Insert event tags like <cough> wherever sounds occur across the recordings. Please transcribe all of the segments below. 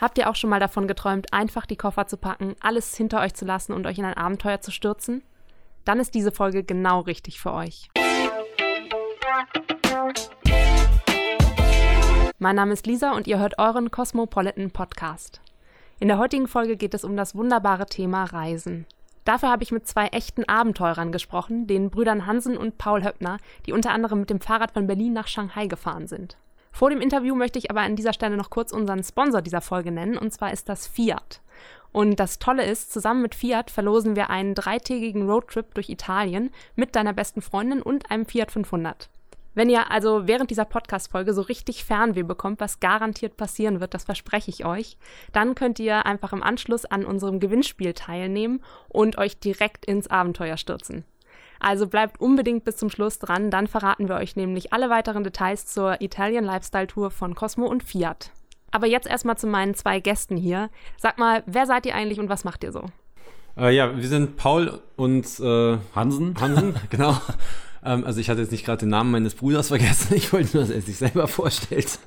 Habt ihr auch schon mal davon geträumt, einfach die Koffer zu packen, alles hinter euch zu lassen und euch in ein Abenteuer zu stürzen? Dann ist diese Folge genau richtig für euch. Mein Name ist Lisa und ihr hört euren Cosmopolitan Podcast. In der heutigen Folge geht es um das wunderbare Thema Reisen. Dafür habe ich mit zwei echten Abenteurern gesprochen, den Brüdern Hansen und Paul Höppner, die unter anderem mit dem Fahrrad von Berlin nach Shanghai gefahren sind. Vor dem Interview möchte ich aber an dieser Stelle noch kurz unseren Sponsor dieser Folge nennen, und zwar ist das Fiat. Und das Tolle ist, zusammen mit Fiat verlosen wir einen dreitägigen Roadtrip durch Italien mit deiner besten Freundin und einem Fiat 500. Wenn ihr also während dieser Podcast-Folge so richtig Fernweh bekommt, was garantiert passieren wird, das verspreche ich euch, dann könnt ihr einfach im Anschluss an unserem Gewinnspiel teilnehmen und euch direkt ins Abenteuer stürzen. Also bleibt unbedingt bis zum Schluss dran, dann verraten wir euch nämlich alle weiteren Details zur Italian Lifestyle Tour von Cosmo und Fiat. Aber jetzt erstmal zu meinen zwei Gästen hier. Sag mal, wer seid ihr eigentlich und was macht ihr so? Äh, ja, wir sind Paul und äh, Hansen. Hansen, <laughs> genau. Ähm, also ich hatte jetzt nicht gerade den Namen meines Bruders <laughs> vergessen. Ich wollte nur, dass er sich selber vorstellt.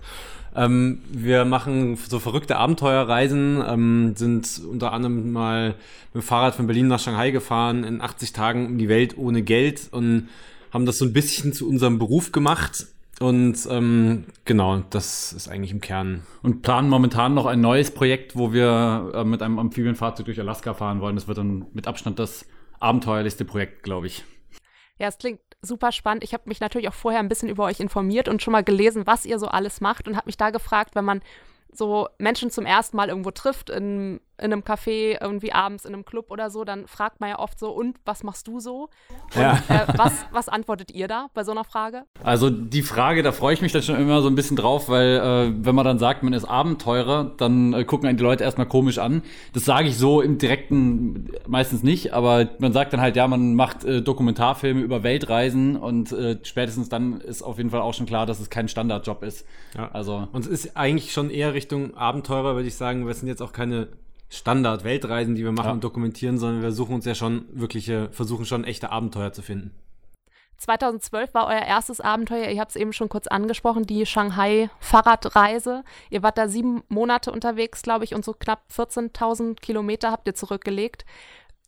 Ähm, wir machen so verrückte Abenteuerreisen, ähm, sind unter anderem mal mit dem Fahrrad von Berlin nach Shanghai gefahren, in 80 Tagen um die Welt ohne Geld und haben das so ein bisschen zu unserem Beruf gemacht. Und ähm, genau, das ist eigentlich im Kern. Und planen momentan noch ein neues Projekt, wo wir äh, mit einem Amphibienfahrzeug durch Alaska fahren wollen. Das wird dann mit Abstand das abenteuerlichste Projekt, glaube ich. Ja, es klingt super spannend. Ich habe mich natürlich auch vorher ein bisschen über euch informiert und schon mal gelesen, was ihr so alles macht und habe mich da gefragt, wenn man so Menschen zum ersten Mal irgendwo trifft, in, in einem Café, irgendwie abends in einem Club oder so, dann fragt man ja oft so, und was machst du so? Und, ja. äh, was, was antwortet ihr da bei so einer Frage? Also die Frage, da freue ich mich dann schon immer so ein bisschen drauf, weil äh, wenn man dann sagt, man ist Abenteurer, dann äh, gucken einen die Leute erstmal komisch an. Das sage ich so im direkten meistens nicht, aber man sagt dann halt, ja, man macht äh, Dokumentarfilme über Weltreisen und äh, spätestens dann ist auf jeden Fall auch schon klar, dass es kein Standardjob ist. Ja. Also und es ist eigentlich schon eher Richtung Abenteurer, würde ich sagen. Wir sind jetzt auch keine Standard-Weltreisen, die wir machen ja. und dokumentieren, sondern wir suchen uns ja schon wirkliche, versuchen schon echte Abenteuer zu finden. 2012 war euer erstes Abenteuer, ihr habt es eben schon kurz angesprochen, die Shanghai-Fahrradreise. Ihr wart da sieben Monate unterwegs, glaube ich, und so knapp 14.000 Kilometer habt ihr zurückgelegt.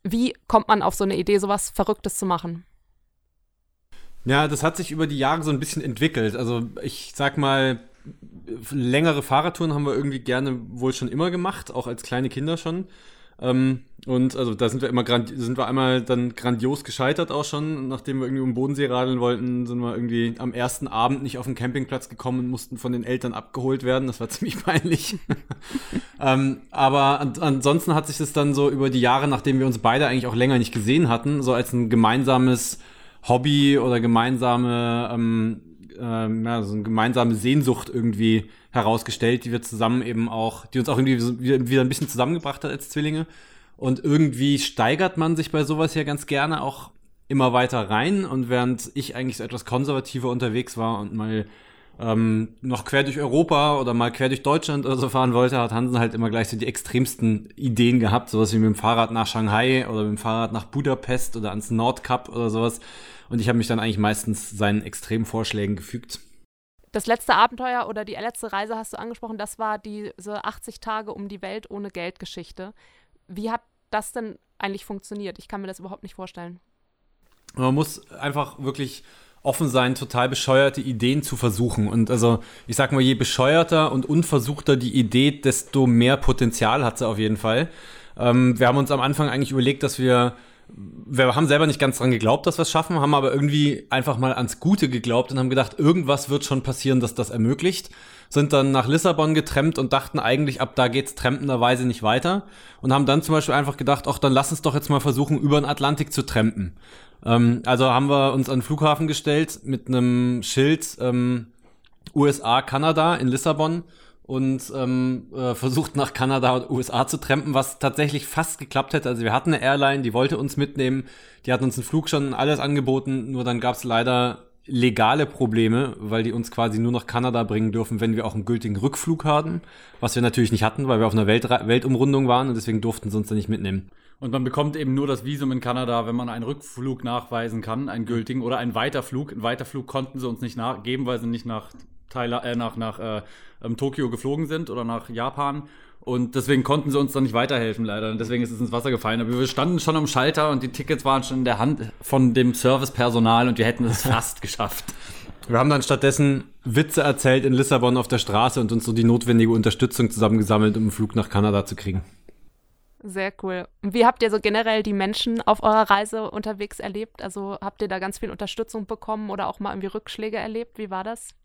Wie kommt man auf so eine Idee, sowas Verrücktes zu machen? Ja, das hat sich über die Jahre so ein bisschen entwickelt. Also ich sag mal, längere Fahrradtouren haben wir irgendwie gerne wohl schon immer gemacht, auch als kleine Kinder schon. Ähm, und also da sind wir immer grand, sind wir einmal dann grandios gescheitert auch schon, nachdem wir irgendwie um Bodensee radeln wollten, sind wir irgendwie am ersten Abend nicht auf den Campingplatz gekommen und mussten von den Eltern abgeholt werden. Das war <laughs> ziemlich peinlich. <laughs> ähm, aber an, ansonsten hat sich das dann so über die Jahre, nachdem wir uns beide eigentlich auch länger nicht gesehen hatten, so als ein gemeinsames Hobby oder gemeinsame ähm, ähm, ja, so eine gemeinsame Sehnsucht irgendwie herausgestellt, die wir zusammen eben auch, die uns auch irgendwie so, wieder ein bisschen zusammengebracht hat als Zwillinge. Und irgendwie steigert man sich bei sowas ja ganz gerne auch immer weiter rein. Und während ich eigentlich so etwas konservativer unterwegs war und mal ähm, noch quer durch Europa oder mal quer durch Deutschland oder so fahren wollte, hat Hansen halt immer gleich so die extremsten Ideen gehabt, sowas wie mit dem Fahrrad nach Shanghai oder mit dem Fahrrad nach Budapest oder ans Nordkap oder sowas. Und ich habe mich dann eigentlich meistens seinen extremen Vorschlägen gefügt. Das letzte Abenteuer oder die letzte Reise hast du angesprochen, das war diese 80 Tage um die Welt ohne Geldgeschichte. Wie hat das denn eigentlich funktioniert? Ich kann mir das überhaupt nicht vorstellen. Man muss einfach wirklich offen sein, total bescheuerte Ideen zu versuchen. Und also, ich sag mal, je bescheuerter und unversuchter die Idee, desto mehr Potenzial hat sie auf jeden Fall. Ähm, wir haben uns am Anfang eigentlich überlegt, dass wir wir haben selber nicht ganz dran geglaubt, dass wir es schaffen, haben aber irgendwie einfach mal ans Gute geglaubt und haben gedacht, irgendwas wird schon passieren, dass das ermöglicht. Sind dann nach Lissabon getrennt und dachten eigentlich, ab da geht's trempenderweise nicht weiter. Und haben dann zum Beispiel einfach gedacht, ach, dann lass uns doch jetzt mal versuchen, über den Atlantik zu trampen. Ähm, also haben wir uns an den Flughafen gestellt mit einem Schild ähm, USA, Kanada in Lissabon und ähm, äh, versucht nach Kanada und USA zu trampen, was tatsächlich fast geklappt hätte. Also wir hatten eine Airline, die wollte uns mitnehmen, die hat uns einen Flug schon alles angeboten, nur dann gab es leider legale Probleme, weil die uns quasi nur nach Kanada bringen dürfen, wenn wir auch einen gültigen Rückflug haben, was wir natürlich nicht hatten, weil wir auf einer Welt Weltumrundung waren und deswegen durften sie uns dann nicht mitnehmen. Und man bekommt eben nur das Visum in Kanada, wenn man einen Rückflug nachweisen kann, einen gültigen oder einen Weiterflug. Einen Weiterflug konnten sie uns nicht geben, weil sie nicht nach Thailand, äh, nach, nach äh, ähm, Tokio geflogen sind oder nach Japan. Und deswegen konnten sie uns dann nicht weiterhelfen, leider. Und deswegen ist es ins Wasser gefallen. Aber wir standen schon am Schalter und die Tickets waren schon in der Hand von dem Servicepersonal und wir hätten es <laughs> fast geschafft. Wir haben dann stattdessen Witze erzählt in Lissabon auf der Straße und uns so die notwendige Unterstützung zusammengesammelt, um einen Flug nach Kanada zu kriegen. Sehr cool. Wie habt ihr so generell die Menschen auf eurer Reise unterwegs erlebt? Also habt ihr da ganz viel Unterstützung bekommen oder auch mal irgendwie Rückschläge erlebt? Wie war das?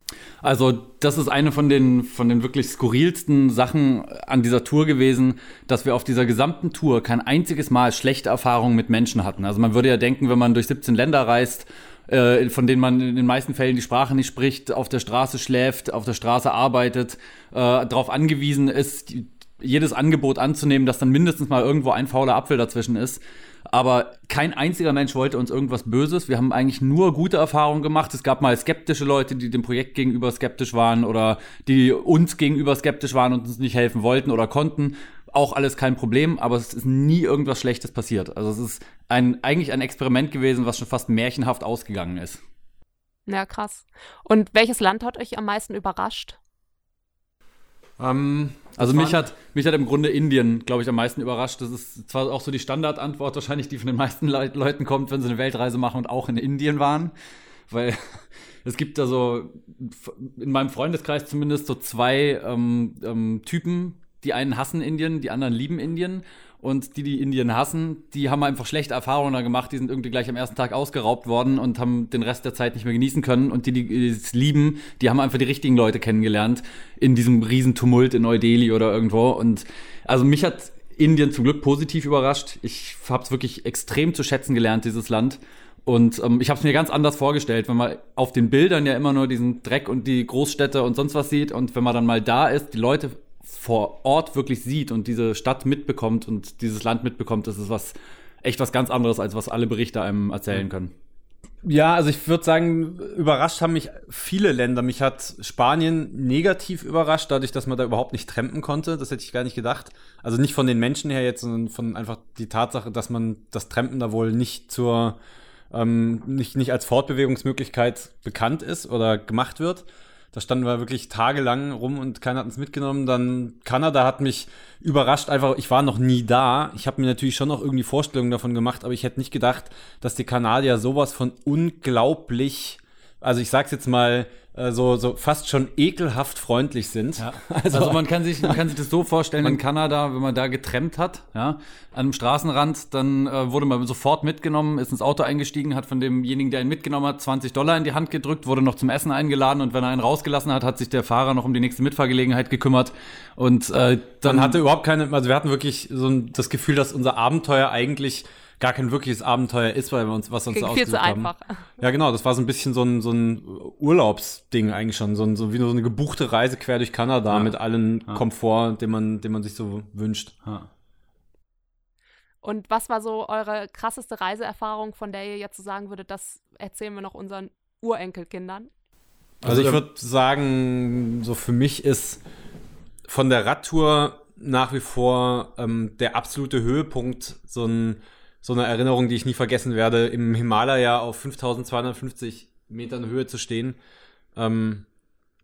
Also, das ist eine von den, von den wirklich skurrilsten Sachen an dieser Tour gewesen, dass wir auf dieser gesamten Tour kein einziges Mal schlechte Erfahrungen mit Menschen hatten. Also man würde ja denken, wenn man durch 17 Länder reist, äh, von denen man in den meisten Fällen die Sprache nicht spricht, auf der Straße schläft, auf der Straße arbeitet, äh, darauf angewiesen ist, jedes Angebot anzunehmen, dass dann mindestens mal irgendwo ein fauler Apfel dazwischen ist. Aber kein einziger Mensch wollte uns irgendwas Böses. Wir haben eigentlich nur gute Erfahrungen gemacht. Es gab mal skeptische Leute, die dem Projekt gegenüber skeptisch waren oder die uns gegenüber skeptisch waren und uns nicht helfen wollten oder konnten. Auch alles kein Problem, aber es ist nie irgendwas Schlechtes passiert. Also es ist ein, eigentlich ein Experiment gewesen, was schon fast märchenhaft ausgegangen ist. Ja, krass. Und welches Land hat euch am meisten überrascht? Ähm, also mich hat, mich hat im Grunde Indien, glaube ich, am meisten überrascht. Das ist zwar auch so die Standardantwort wahrscheinlich, die von den meisten <laughs> Le Leuten kommt, wenn sie eine Weltreise machen und auch in Indien waren. Weil <laughs> es gibt da so, in meinem Freundeskreis zumindest, so zwei ähm, ähm, Typen. Die einen hassen Indien, die anderen lieben Indien. Und die, die Indien hassen, die haben einfach schlechte Erfahrungen da gemacht. Die sind irgendwie gleich am ersten Tag ausgeraubt worden und haben den Rest der Zeit nicht mehr genießen können. Und die, die es lieben, die haben einfach die richtigen Leute kennengelernt in diesem Riesentumult in Neu-Delhi oder irgendwo. Und also mich hat Indien zum Glück positiv überrascht. Ich habe es wirklich extrem zu schätzen gelernt, dieses Land. Und ähm, ich habe es mir ganz anders vorgestellt, wenn man auf den Bildern ja immer nur diesen Dreck und die Großstädte und sonst was sieht und wenn man dann mal da ist, die Leute vor Ort wirklich sieht und diese Stadt mitbekommt und dieses Land mitbekommt, das ist was echt was ganz anderes, als was alle Berichte einem erzählen können. Ja, also ich würde sagen, überrascht haben mich viele Länder. Mich hat Spanien negativ überrascht, dadurch, dass man da überhaupt nicht trampen konnte. Das hätte ich gar nicht gedacht. Also nicht von den Menschen her jetzt, sondern von einfach die Tatsache, dass man das Trampen da wohl nicht zur, ähm, nicht, nicht als Fortbewegungsmöglichkeit bekannt ist oder gemacht wird. Da standen wir wirklich tagelang rum und keiner hat uns mitgenommen. Dann Kanada hat mich überrascht, einfach, ich war noch nie da. Ich habe mir natürlich schon noch irgendwie Vorstellungen davon gemacht, aber ich hätte nicht gedacht, dass die Kanadier sowas von unglaublich, also ich sag's jetzt mal, äh, so, so fast schon ekelhaft freundlich sind. Ja. <laughs> Also, also, man kann sich man kann sich das so vorstellen in Kanada, wenn man da getrennt hat, ja, an einem Straßenrand, dann äh, wurde man sofort mitgenommen, ist ins Auto eingestiegen, hat von demjenigen, der ihn mitgenommen hat, 20 Dollar in die Hand gedrückt, wurde noch zum Essen eingeladen und wenn er einen rausgelassen hat, hat sich der Fahrer noch um die nächste Mitfahrgelegenheit gekümmert und äh, dann man hatte überhaupt keine, also wir hatten wirklich so ein, das Gefühl, dass unser Abenteuer eigentlich gar kein wirkliches Abenteuer ist, weil wir uns was uns Klingt viel zu haben. einfach. Ja, genau, das war so ein bisschen so ein, so ein Urlaubsding eigentlich schon, so, ein, so wie so eine gebuchte Reise quer durch Kanada ja. mit allen ja. Komfort, den man, den man sich so wünscht. Ja. Und was war so eure krasseste Reiseerfahrung, von der ihr jetzt so sagen würdet, das erzählen wir noch unseren Urenkelkindern? Also, also ich würde sagen, so für mich ist von der Radtour nach wie vor ähm, der absolute Höhepunkt so ein so eine Erinnerung, die ich nie vergessen werde, im Himalaya auf 5250 Metern Höhe zu stehen. Ähm,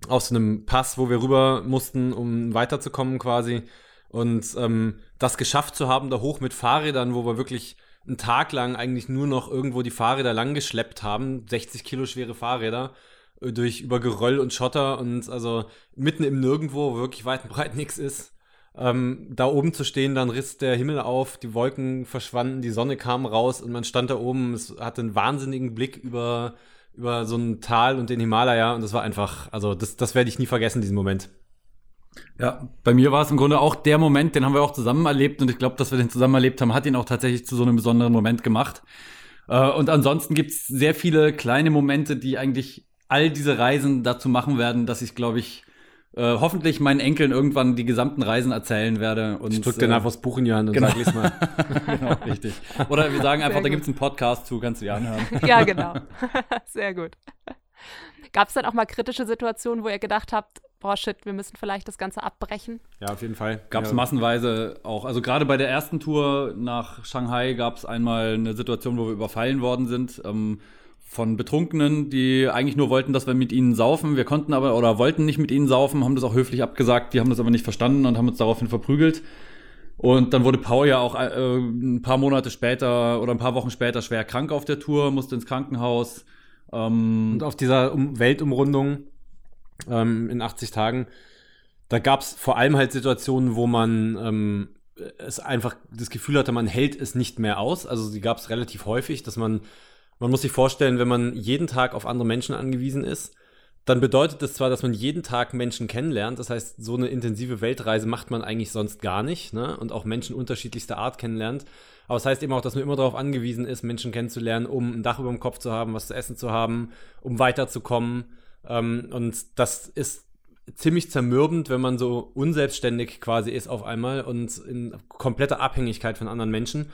auf so einem Pass, wo wir rüber mussten, um weiterzukommen quasi. Und ähm, das geschafft zu haben, da hoch mit Fahrrädern, wo wir wirklich einen Tag lang eigentlich nur noch irgendwo die Fahrräder lang geschleppt haben, 60 Kilo schwere Fahrräder äh, durch über Geröll und Schotter und also mitten im Nirgendwo, wo wirklich weit und breit nichts ist ähm, da oben zu stehen, dann riss der Himmel auf, die Wolken verschwanden, die Sonne kam raus und man stand da oben, es hatte einen wahnsinnigen Blick über, über so ein Tal und den Himalaya und das war einfach, also das, das werde ich nie vergessen, diesen Moment. Ja, bei mir war es im Grunde auch der Moment, den haben wir auch zusammen erlebt und ich glaube, dass wir den zusammen erlebt haben, hat ihn auch tatsächlich zu so einem besonderen Moment gemacht. Äh, und ansonsten gibt es sehr viele kleine Momente, die eigentlich all diese Reisen dazu machen werden, dass ich, glaube ich, äh, hoffentlich meinen Enkeln irgendwann die gesamten Reisen erzählen werde. Und, ich drück dir äh, einfach das Buch in die Hand und genau. sag, lies mal. <laughs> genau, richtig. Oder wir sagen einfach, da gibt's einen Podcast zu, kannst du dir anhören. <laughs> ja, genau. <laughs> Sehr gut. Gab es dann auch mal kritische Situationen, wo ihr gedacht habt, boah, shit, wir müssen vielleicht das Ganze abbrechen? Ja, auf jeden Fall. Gab es ja. massenweise auch. Also gerade bei der ersten Tour nach Shanghai gab es einmal eine Situation, wo wir überfallen worden sind. Ähm, von Betrunkenen, die eigentlich nur wollten, dass wir mit ihnen saufen. Wir konnten aber oder wollten nicht mit ihnen saufen, haben das auch höflich abgesagt. Die haben das aber nicht verstanden und haben uns daraufhin verprügelt. Und dann wurde Paul ja auch äh, ein paar Monate später oder ein paar Wochen später schwer krank auf der Tour, musste ins Krankenhaus. Ähm und auf dieser um Weltumrundung ähm, in 80 Tagen, da gab es vor allem halt Situationen, wo man ähm, es einfach das Gefühl hatte, man hält es nicht mehr aus. Also die gab es relativ häufig, dass man, man muss sich vorstellen, wenn man jeden Tag auf andere Menschen angewiesen ist, dann bedeutet das zwar, dass man jeden Tag Menschen kennenlernt. Das heißt, so eine intensive Weltreise macht man eigentlich sonst gar nicht. Ne? Und auch Menschen unterschiedlichster Art kennenlernt. Aber es das heißt eben auch, dass man immer darauf angewiesen ist, Menschen kennenzulernen, um ein Dach über dem Kopf zu haben, was zu essen zu haben, um weiterzukommen. Ähm, und das ist ziemlich zermürbend, wenn man so unselbstständig quasi ist auf einmal und in kompletter Abhängigkeit von anderen Menschen.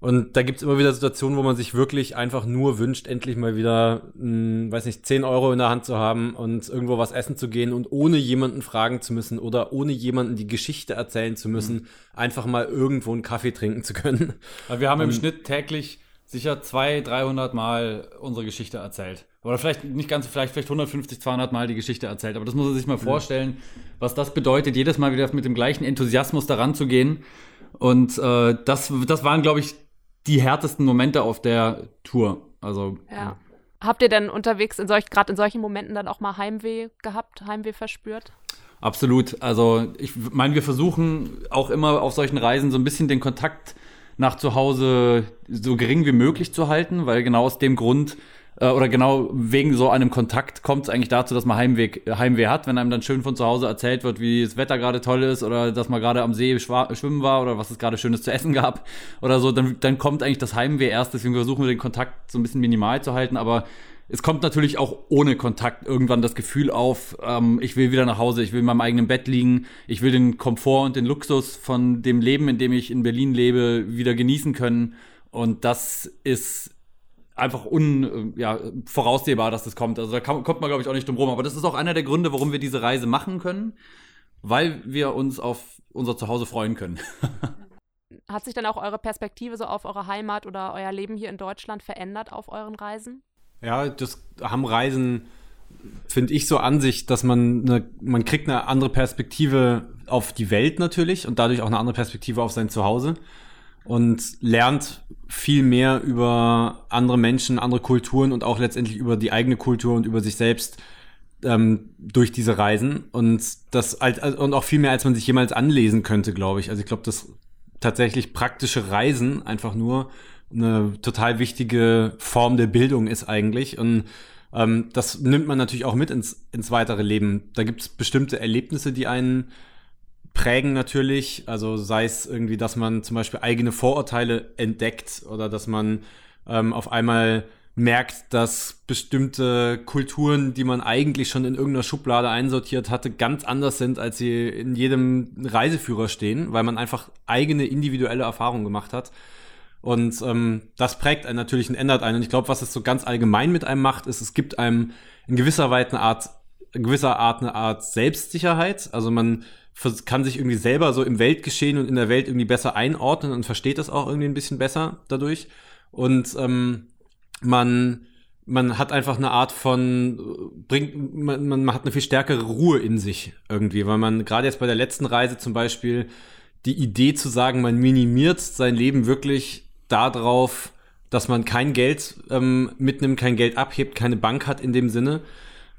Und da gibt's immer wieder Situationen, wo man sich wirklich einfach nur wünscht, endlich mal wieder, mh, hm, weiß nicht, 10 Euro in der Hand zu haben und irgendwo was essen zu gehen und ohne jemanden fragen zu müssen oder ohne jemanden die Geschichte erzählen zu müssen, mhm. einfach mal irgendwo einen Kaffee trinken zu können. Weil wir haben im ähm, Schnitt täglich sicher 200, 300 Mal unsere Geschichte erzählt. Oder vielleicht nicht ganz, vielleicht, vielleicht 150, 200 Mal die Geschichte erzählt. Aber das muss man sich mal vorstellen, was das bedeutet, jedes Mal wieder mit dem gleichen Enthusiasmus daran zu gehen. Und äh, das, das waren, glaube ich, die härtesten Momente auf der Tour. Also ja. Habt ihr denn unterwegs in solch, gerade in solchen Momenten dann auch mal Heimweh gehabt, Heimweh verspürt? Absolut. Also ich meine, wir versuchen auch immer auf solchen Reisen so ein bisschen den Kontakt nach zu Hause so gering wie möglich zu halten, weil genau aus dem Grund äh, oder genau wegen so einem Kontakt kommt es eigentlich dazu, dass man Heimweg, Heimweh hat, wenn einem dann schön von zu Hause erzählt wird, wie das Wetter gerade toll ist oder dass man gerade am See schwimmen war oder was es gerade Schönes zu essen gab oder so, dann, dann kommt eigentlich das Heimweh erst. Deswegen versuchen wir den Kontakt so ein bisschen minimal zu halten, aber es kommt natürlich auch ohne Kontakt irgendwann das Gefühl auf, ähm, ich will wieder nach Hause, ich will in meinem eigenen Bett liegen, ich will den Komfort und den Luxus von dem Leben, in dem ich in Berlin lebe, wieder genießen können. Und das ist einfach un, äh, ja, voraussehbar, dass das kommt. Also da kann, kommt man, glaube ich, auch nicht drum rum. Aber das ist auch einer der Gründe, warum wir diese Reise machen können, weil wir uns auf unser Zuhause freuen können. <laughs> Hat sich dann auch eure Perspektive so auf eure Heimat oder euer Leben hier in Deutschland verändert auf euren Reisen? Ja, das haben Reisen, finde ich, so an sich, dass man eine, man kriegt eine andere Perspektive auf die Welt natürlich und dadurch auch eine andere Perspektive auf sein Zuhause und lernt viel mehr über andere Menschen, andere Kulturen und auch letztendlich über die eigene Kultur und über sich selbst ähm, durch diese Reisen und das und auch viel mehr als man sich jemals anlesen könnte, glaube ich. Also ich glaube, dass tatsächlich praktische Reisen einfach nur eine total wichtige Form der Bildung ist eigentlich und ähm, das nimmt man natürlich auch mit ins, ins weitere Leben. Da gibt es bestimmte Erlebnisse, die einen prägen natürlich. Also sei es irgendwie, dass man zum Beispiel eigene Vorurteile entdeckt oder dass man ähm, auf einmal merkt, dass bestimmte Kulturen, die man eigentlich schon in irgendeiner Schublade einsortiert hatte, ganz anders sind, als sie in jedem Reiseführer stehen, weil man einfach eigene individuelle Erfahrungen gemacht hat. Und ähm, das prägt einen natürlich und ändert einen. Und ich glaube, was es so ganz allgemein mit einem macht, ist, es gibt einem in gewisser Weise eine Art, gewisser Art eine Art Selbstsicherheit. Also man kann sich irgendwie selber so im Weltgeschehen und in der Welt irgendwie besser einordnen und versteht das auch irgendwie ein bisschen besser dadurch. Und ähm, man, man hat einfach eine Art von, bringt, man, man hat eine viel stärkere Ruhe in sich irgendwie, weil man gerade jetzt bei der letzten Reise zum Beispiel die Idee zu sagen, man minimiert sein Leben wirklich darauf, dass man kein Geld ähm, mitnimmt, kein Geld abhebt, keine Bank hat in dem Sinne,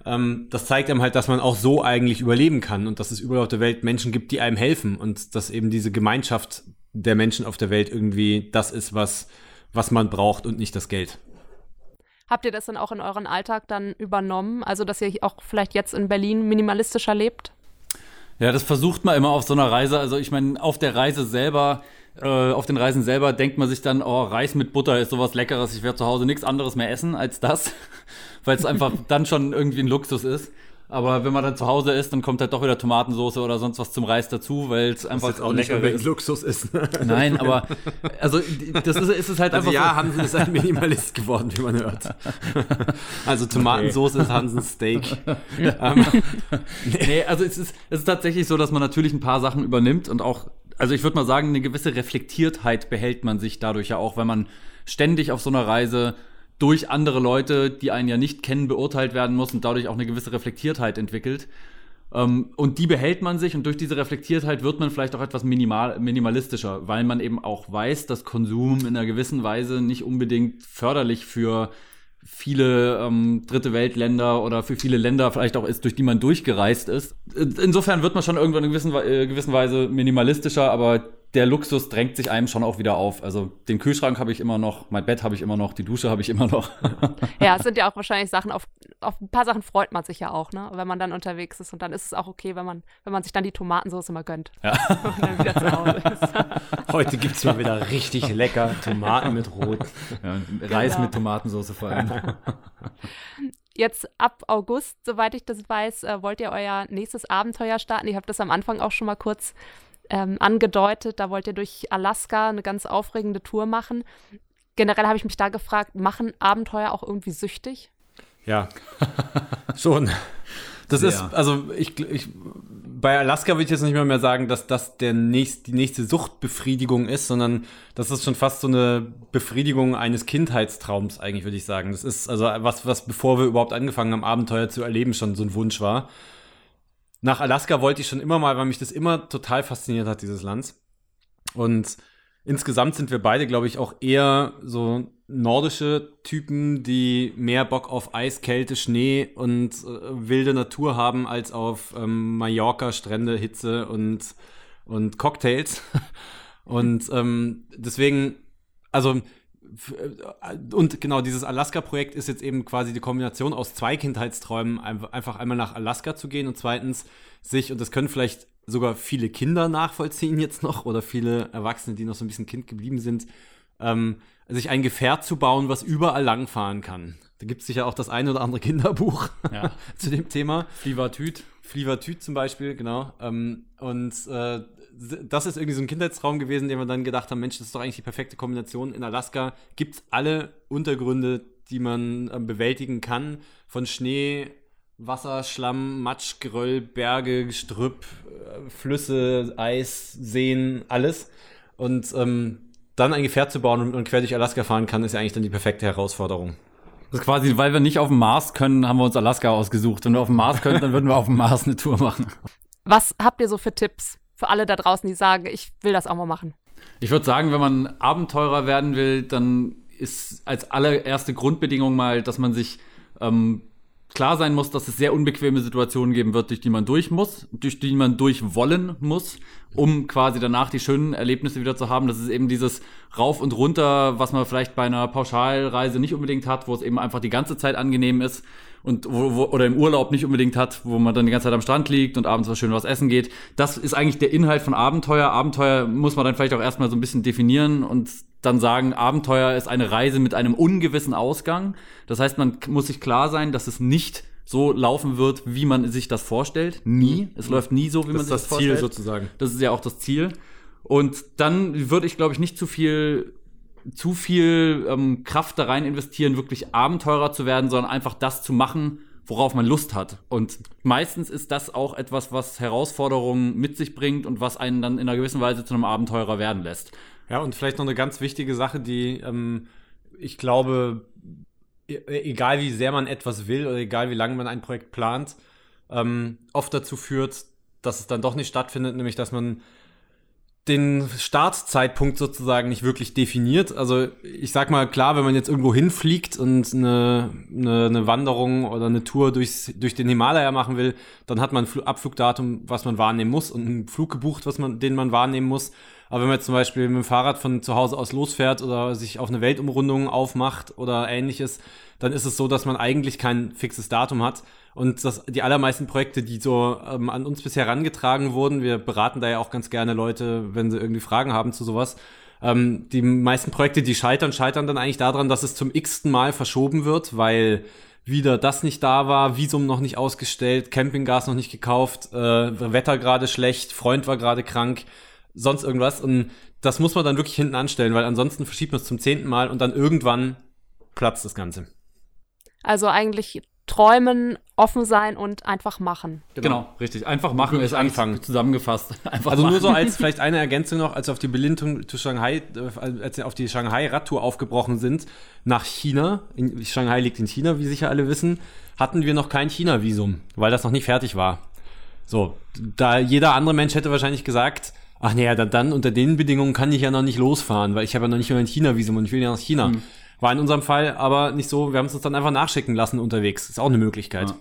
ähm, das zeigt einem halt, dass man auch so eigentlich überleben kann und dass es überall auf der Welt Menschen gibt, die einem helfen und dass eben diese Gemeinschaft der Menschen auf der Welt irgendwie das ist, was, was man braucht und nicht das Geld. Habt ihr das dann auch in euren Alltag dann übernommen? Also, dass ihr auch vielleicht jetzt in Berlin minimalistischer lebt? Ja, das versucht man immer auf so einer Reise. Also, ich meine, auf der Reise selber äh, auf den Reisen selber denkt man sich dann, oh, Reis mit Butter ist sowas Leckeres, ich werde zu Hause nichts anderes mehr essen als das, <laughs> weil es einfach <laughs> dann schon irgendwie ein Luxus ist. Aber wenn man dann zu Hause ist, dann kommt halt doch wieder Tomatensauce oder sonst was zum Reis dazu, weil es einfach auch lecker ist. Luxus ist. Nein, aber <laughs> also das ist, ist es halt also einfach. Ja, so. Hansen ist ein Minimalist geworden, wie man hört. Also Tomatensauce okay. ist Hansens Steak. Ähm, nee, also es ist, es ist tatsächlich so, dass man natürlich ein paar Sachen übernimmt und auch also ich würde mal sagen, eine gewisse Reflektiertheit behält man sich dadurch ja auch, wenn man ständig auf so einer Reise durch andere Leute, die einen ja nicht kennen, beurteilt werden muss und dadurch auch eine gewisse Reflektiertheit entwickelt. Ähm, und die behält man sich und durch diese Reflektiertheit wird man vielleicht auch etwas minimal, minimalistischer, weil man eben auch weiß, dass Konsum in einer gewissen Weise nicht unbedingt förderlich für viele ähm, dritte Weltländer oder für viele Länder vielleicht auch ist, durch die man durchgereist ist. Insofern wird man schon irgendwann in gewissen, äh, gewissen Weise minimalistischer, aber der Luxus drängt sich einem schon auch wieder auf. Also den Kühlschrank habe ich immer noch, mein Bett habe ich immer noch, die Dusche habe ich immer noch. <laughs> ja, es sind ja auch wahrscheinlich Sachen, auf, auf ein paar Sachen freut man sich ja auch, ne? Wenn man dann unterwegs ist und dann ist es auch okay, wenn man, wenn man sich dann die Tomatensauce mal gönnt. Ja. <laughs> Und dann wieder zu Hause ist. <laughs> Heute gibt es mal wieder richtig lecker Tomaten mit Rot. Ja, Reis genau. mit Tomatensauce vor allem. Jetzt ab August, soweit ich das weiß, äh, wollt ihr euer nächstes Abenteuer starten. Ich habe das am Anfang auch schon mal kurz ähm, angedeutet. Da wollt ihr durch Alaska eine ganz aufregende Tour machen. Generell habe ich mich da gefragt, machen Abenteuer auch irgendwie süchtig? Ja, <laughs> schon. Das Sehr. ist, also ich, ich, bei Alaska würde ich jetzt nicht mehr, mehr sagen, dass das der nächst, die nächste Suchtbefriedigung ist, sondern das ist schon fast so eine Befriedigung eines Kindheitstraums, eigentlich, würde ich sagen. Das ist also was, was bevor wir überhaupt angefangen haben, Abenteuer zu erleben, schon so ein Wunsch war nach Alaska wollte ich schon immer mal, weil mich das immer total fasziniert hat, dieses Land. Und insgesamt sind wir beide, glaube ich, auch eher so nordische Typen, die mehr Bock auf Eis, Kälte, Schnee und äh, wilde Natur haben, als auf ähm, Mallorca, Strände, Hitze und, und Cocktails. <laughs> und ähm, deswegen, also und genau, dieses Alaska-Projekt ist jetzt eben quasi die Kombination aus zwei Kindheitsträumen, einfach einmal nach Alaska zu gehen und zweitens sich, und das können vielleicht sogar viele Kinder nachvollziehen jetzt noch oder viele Erwachsene, die noch so ein bisschen Kind geblieben sind, ähm, sich ein Gefährt zu bauen, was überall langfahren kann. Da gibt es sicher auch das eine oder andere Kinderbuch <laughs> ja. zu dem Thema. Flievertüt. Flievertüt zum Beispiel, genau. Ähm, und äh, das ist irgendwie so ein Kindheitsraum gewesen, den wir dann gedacht haben, Mensch, das ist doch eigentlich die perfekte Kombination. In Alaska gibt es alle Untergründe, die man äh, bewältigen kann. Von Schnee, Wasser, Schlamm, Matsch, Geröll, Berge, Gestrüpp, äh, Flüsse, Eis, Seen, alles. Und ähm, dann ein Gefährt zu bauen und, und quer durch Alaska fahren kann, ist ja eigentlich dann die perfekte Herausforderung. Das ist quasi, weil wir nicht auf dem Mars können, haben wir uns Alaska ausgesucht. Wenn wir auf dem Mars können, dann würden wir auf dem Mars eine Tour machen. Was habt ihr so für Tipps für alle da draußen, die sagen, ich will das auch mal machen? Ich würde sagen, wenn man Abenteurer werden will, dann ist als allererste Grundbedingung mal, dass man sich ähm, klar sein muss, dass es sehr unbequeme Situationen geben wird, durch die man durch muss, durch die man durch wollen muss, um quasi danach die schönen Erlebnisse wieder zu haben. Das ist eben dieses Rauf und Runter, was man vielleicht bei einer Pauschalreise nicht unbedingt hat, wo es eben einfach die ganze Zeit angenehm ist und wo, wo, oder im Urlaub nicht unbedingt hat, wo man dann die ganze Zeit am Strand liegt und abends was schön was essen geht. Das ist eigentlich der Inhalt von Abenteuer. Abenteuer muss man dann vielleicht auch erstmal so ein bisschen definieren und dann sagen, Abenteuer ist eine Reise mit einem ungewissen Ausgang. Das heißt, man muss sich klar sein, dass es nicht so laufen wird, wie man sich das vorstellt. Nie. Es mhm. läuft nie so, wie das man sich das vorstellt. Das ist das Ziel sozusagen. Das ist ja auch das Ziel. Und dann würde ich, glaube ich, nicht zu viel zu viel ähm, Kraft da rein investieren, wirklich Abenteurer zu werden, sondern einfach das zu machen, worauf man Lust hat. Und meistens ist das auch etwas, was Herausforderungen mit sich bringt und was einen dann in einer gewissen Weise zu einem Abenteurer werden lässt. Ja, und vielleicht noch eine ganz wichtige Sache, die ähm, ich glaube, e-, egal wie sehr man etwas will oder egal wie lange man ein Projekt plant, ähm, oft dazu führt, dass es dann doch nicht stattfindet, nämlich dass man den Startzeitpunkt sozusagen nicht wirklich definiert. Also ich sag mal, klar, wenn man jetzt irgendwo hinfliegt und eine, eine, eine Wanderung oder eine Tour durchs, durch den Himalaya machen will, dann hat man ein Abflugdatum, was man wahrnehmen muss und einen Flug gebucht, was man, den man wahrnehmen muss. Aber wenn man jetzt zum Beispiel mit dem Fahrrad von zu Hause aus losfährt oder sich auf eine Weltumrundung aufmacht oder ähnliches, dann ist es so, dass man eigentlich kein fixes Datum hat. Und das, die allermeisten Projekte, die so ähm, an uns bisher herangetragen wurden, wir beraten da ja auch ganz gerne Leute, wenn sie irgendwie Fragen haben zu sowas. Ähm, die meisten Projekte, die scheitern, scheitern dann eigentlich daran, dass es zum x-ten Mal verschoben wird, weil wieder das nicht da war, Visum noch nicht ausgestellt, Campinggas noch nicht gekauft, äh, Wetter gerade schlecht, Freund war gerade krank, sonst irgendwas. Und das muss man dann wirklich hinten anstellen, weil ansonsten verschiebt man es zum zehnten Mal und dann irgendwann platzt das Ganze. Also eigentlich träumen, offen sein und einfach machen. Genau, genau richtig. Einfach machen Wirklich ist anfangen. zusammengefasst. <laughs> Einfach also machen. nur so als <laughs> vielleicht eine Ergänzung noch, als wir auf die Berlin to Shanghai, äh, als wir auf die Shanghai-Radtour aufgebrochen sind, nach China, in, Shanghai liegt in China, wie sicher alle wissen, hatten wir noch kein China-Visum, weil das noch nicht fertig war. So, da jeder andere Mensch hätte wahrscheinlich gesagt, ach naja, dann, dann unter den Bedingungen kann ich ja noch nicht losfahren, weil ich habe ja noch nicht mehr ein China-Visum und ich will ja nach China. Hm. War in unserem Fall aber nicht so, wir haben es uns dann einfach nachschicken lassen unterwegs. Ist auch eine Möglichkeit. Ja.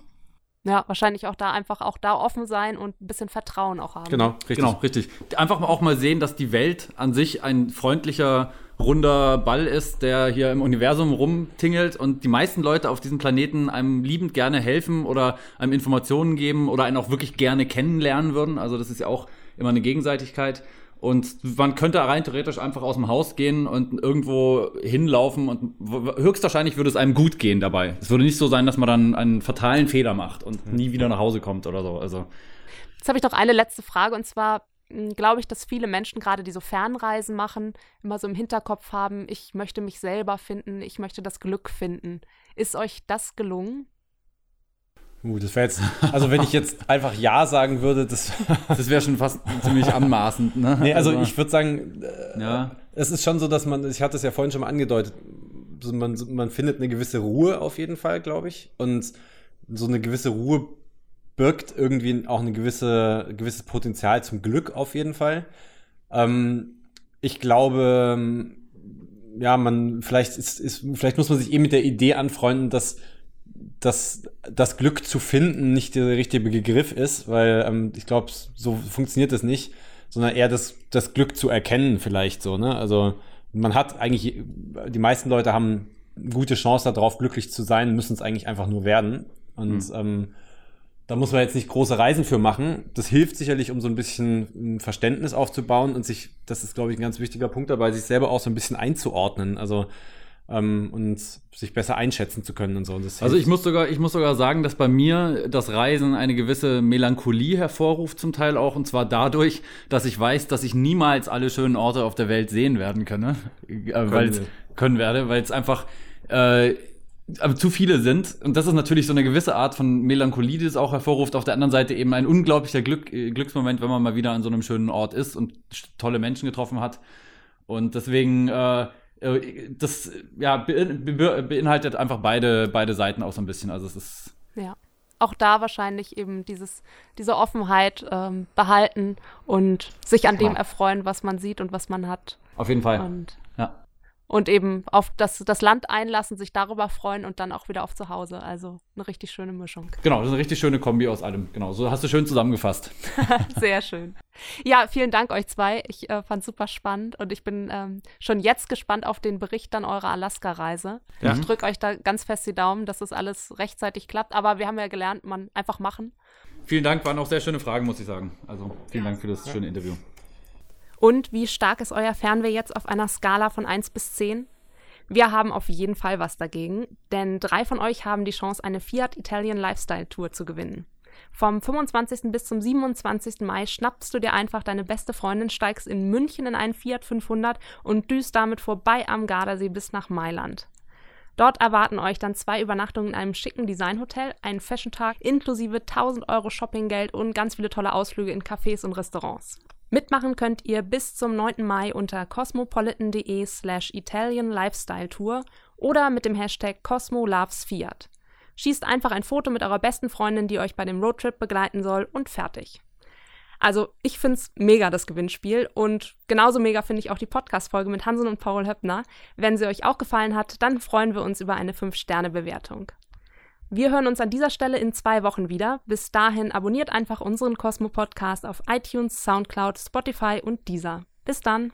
Ja, wahrscheinlich auch da einfach auch da offen sein und ein bisschen Vertrauen auch haben. Genau, richtig. Genau, richtig. Einfach auch mal sehen, dass die Welt an sich ein freundlicher, runder Ball ist, der hier im Universum rumtingelt und die meisten Leute auf diesem Planeten einem liebend gerne helfen oder einem Informationen geben oder einen auch wirklich gerne kennenlernen würden. Also das ist ja auch immer eine Gegenseitigkeit. Und man könnte rein theoretisch einfach aus dem Haus gehen und irgendwo hinlaufen und höchstwahrscheinlich würde es einem gut gehen dabei. Es würde nicht so sein, dass man dann einen fatalen Fehler macht und mhm. nie wieder nach Hause kommt oder so. Also. Jetzt habe ich noch eine letzte Frage und zwar hm, glaube ich, dass viele Menschen gerade, die so Fernreisen machen, immer so im Hinterkopf haben, ich möchte mich selber finden, ich möchte das Glück finden. Ist euch das gelungen? Uh, das wäre jetzt, also wenn ich jetzt einfach Ja sagen würde, das. das wäre schon fast ziemlich anmaßend, ne? Nee, also, also ich würde sagen, äh, ja. es ist schon so, dass man, ich hatte es ja vorhin schon mal angedeutet, man, man findet eine gewisse Ruhe auf jeden Fall, glaube ich. Und so eine gewisse Ruhe birgt irgendwie auch ein gewisse, gewisses Potenzial zum Glück auf jeden Fall. Ähm, ich glaube, ja, man, vielleicht ist, ist, vielleicht muss man sich eh mit der Idee anfreunden, dass dass das Glück zu finden nicht der richtige Begriff ist, weil ähm, ich glaube, so funktioniert das nicht, sondern eher das, das Glück zu erkennen vielleicht so. Ne? Also man hat eigentlich, die meisten Leute haben gute Chance darauf, glücklich zu sein, müssen es eigentlich einfach nur werden. Und mhm. ähm, da muss man jetzt nicht große Reisen für machen. Das hilft sicherlich, um so ein bisschen ein Verständnis aufzubauen und sich, das ist, glaube ich, ein ganz wichtiger Punkt dabei, sich selber auch so ein bisschen einzuordnen. Also ähm, und sich besser einschätzen zu können und so. Und also ich muss sogar, ich muss sogar sagen, dass bei mir das Reisen eine gewisse Melancholie hervorruft, zum Teil auch, und zwar dadurch, dass ich weiß, dass ich niemals alle schönen Orte auf der Welt sehen werden könne, äh, weil können werde, weil es einfach äh, zu viele sind. Und das ist natürlich so eine gewisse Art von Melancholie, die es auch hervorruft. Auf der anderen Seite eben ein unglaublicher Glück, äh, Glücksmoment, wenn man mal wieder an so einem schönen Ort ist und tolle Menschen getroffen hat. Und deswegen äh, das ja, beinhaltet einfach beide, beide Seiten auch so ein bisschen. Also es ist. Ja. Auch da wahrscheinlich eben dieses, diese Offenheit ähm, behalten und sich an Klar. dem erfreuen, was man sieht und was man hat. Auf jeden Fall. Und ja und eben auf das, das Land einlassen, sich darüber freuen und dann auch wieder auf zu Hause. Also eine richtig schöne Mischung. Genau, das ist eine richtig schöne Kombi aus allem. Genau, so hast du schön zusammengefasst. <laughs> Sehr schön. Ja, vielen Dank euch zwei. Ich äh, fand super spannend und ich bin ähm, schon jetzt gespannt auf den Bericht dann eurer Alaska-Reise. Ja. Ich drücke euch da ganz fest die Daumen, dass das alles rechtzeitig klappt. Aber wir haben ja gelernt, man einfach machen. Vielen Dank, waren auch sehr schöne Fragen, muss ich sagen. Also vielen ja. Dank für das schöne Interview. Und wie stark ist euer Fernweh jetzt auf einer Skala von 1 bis 10? Wir haben auf jeden Fall was dagegen, denn drei von euch haben die Chance, eine Fiat Italian Lifestyle Tour zu gewinnen. Vom 25. bis zum 27. Mai schnappst du dir einfach deine beste Freundin, steigst in München in einen Fiat 500 und düst damit vorbei am Gardasee bis nach Mailand. Dort erwarten euch dann zwei Übernachtungen in einem schicken Designhotel, einen Fashion-Tag inklusive 1000 Euro Shoppinggeld und ganz viele tolle Ausflüge in Cafés und Restaurants. Mitmachen könnt ihr bis zum 9. Mai unter cosmopolitan.de slash Italian Lifestyle Tour oder mit dem Hashtag Cosmo Loves Fiat. Schießt einfach ein Foto mit eurer besten Freundin, die euch bei dem Roadtrip begleiten soll und fertig. Also ich finde es mega, das Gewinnspiel. Und genauso mega finde ich auch die Podcast-Folge mit Hansen und Paul Höppner. Wenn sie euch auch gefallen hat, dann freuen wir uns über eine 5-Sterne-Bewertung. Wir hören uns an dieser Stelle in zwei Wochen wieder. Bis dahin abonniert einfach unseren Cosmo Podcast auf iTunes, Soundcloud, Spotify und Deezer. Bis dann.